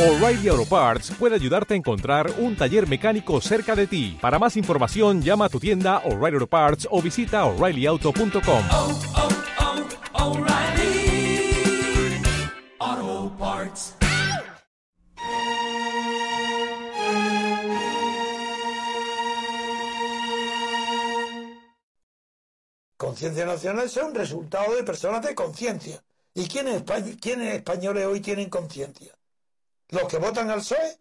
O'Reilly Auto Parts puede ayudarte a encontrar un taller mecánico cerca de ti. Para más información, llama a tu tienda O'Reilly Auto Parts o visita oreillyauto.com. oh, oh, Parts. Conciencia nacional es un resultado de personas de conciencia. ¿Y quiénes, quiénes españoles hoy tienen conciencia? ¿Los que votan al PSOE?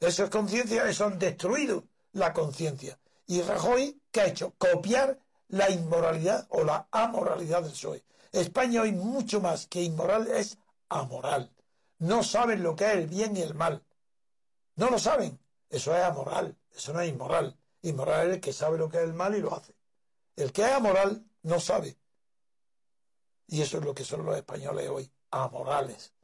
Eso es conciencia, eso han destruido la conciencia. Y Rajoy, ¿qué ha hecho? Copiar la inmoralidad o la amoralidad del PSOE. España hoy mucho más que inmoral es amoral. No saben lo que es el bien y el mal. No lo saben. Eso es amoral, eso no es inmoral. Inmoral es el que sabe lo que es el mal y lo hace. El que es amoral no sabe. Y eso es lo que son los españoles hoy, amorales.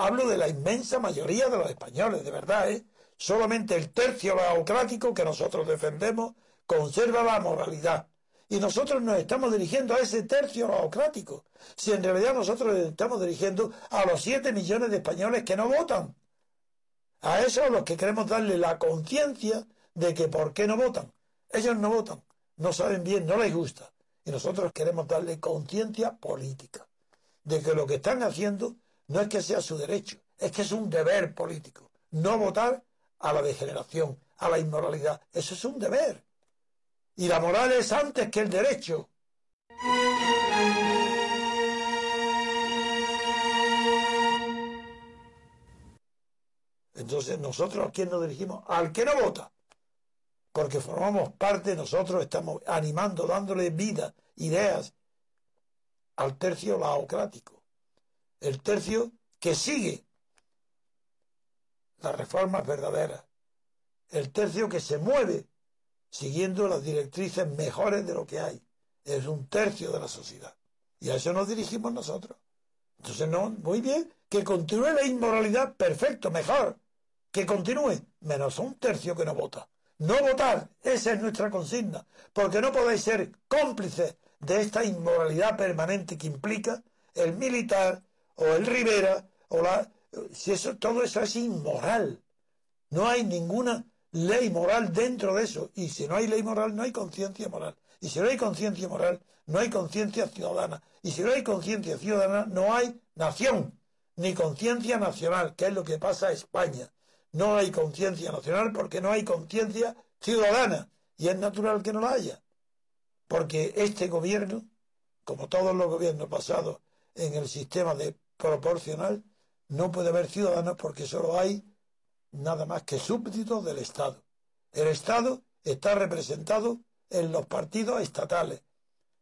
Hablo de la inmensa mayoría de los españoles, de verdad, ¿eh? Solamente el tercio laocrático que nosotros defendemos conserva la moralidad. Y nosotros nos estamos dirigiendo a ese tercio laocrático. Si en realidad nosotros nos estamos dirigiendo a los 7 millones de españoles que no votan. A esos los que queremos darle la conciencia de que por qué no votan. Ellos no votan, no saben bien, no les gusta. Y nosotros queremos darle conciencia política. De que lo que están haciendo no es que sea su derecho, es que es un deber político. No votar a la degeneración, a la inmoralidad. Eso es un deber. Y la moral es antes que el derecho. Entonces, nosotros a quién nos dirigimos? Al que no vota. Porque formamos parte, nosotros estamos animando, dándole vida, ideas al tercio laocrático. El tercio que sigue las reformas verdaderas. El tercio que se mueve siguiendo las directrices mejores de lo que hay. Es un tercio de la sociedad. Y a eso nos dirigimos nosotros. Entonces, no, muy bien, que continúe la inmoralidad, perfecto, mejor. Que continúe, menos un tercio que no vota. No votar, esa es nuestra consigna, porque no podéis ser cómplices de esta inmoralidad permanente que implica el militar o el Rivera o la si eso todo eso es inmoral. No hay ninguna ley moral dentro de eso y si no hay ley moral no hay conciencia moral. Y si no hay conciencia moral no hay conciencia ciudadana y si no hay conciencia ciudadana no hay nación ni conciencia nacional, que es lo que pasa a España. No hay conciencia nacional porque no hay conciencia ciudadana y es natural que no la haya. Porque este gobierno, como todos los gobiernos pasados en el sistema de proporcional, no puede haber ciudadanos porque solo hay nada más que súbditos del Estado. El Estado está representado en los partidos estatales.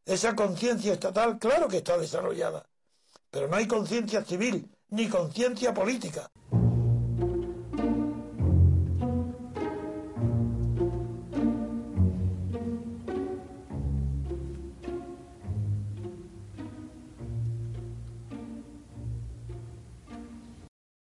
Esa conciencia estatal, claro que está desarrollada, pero no hay conciencia civil ni conciencia política.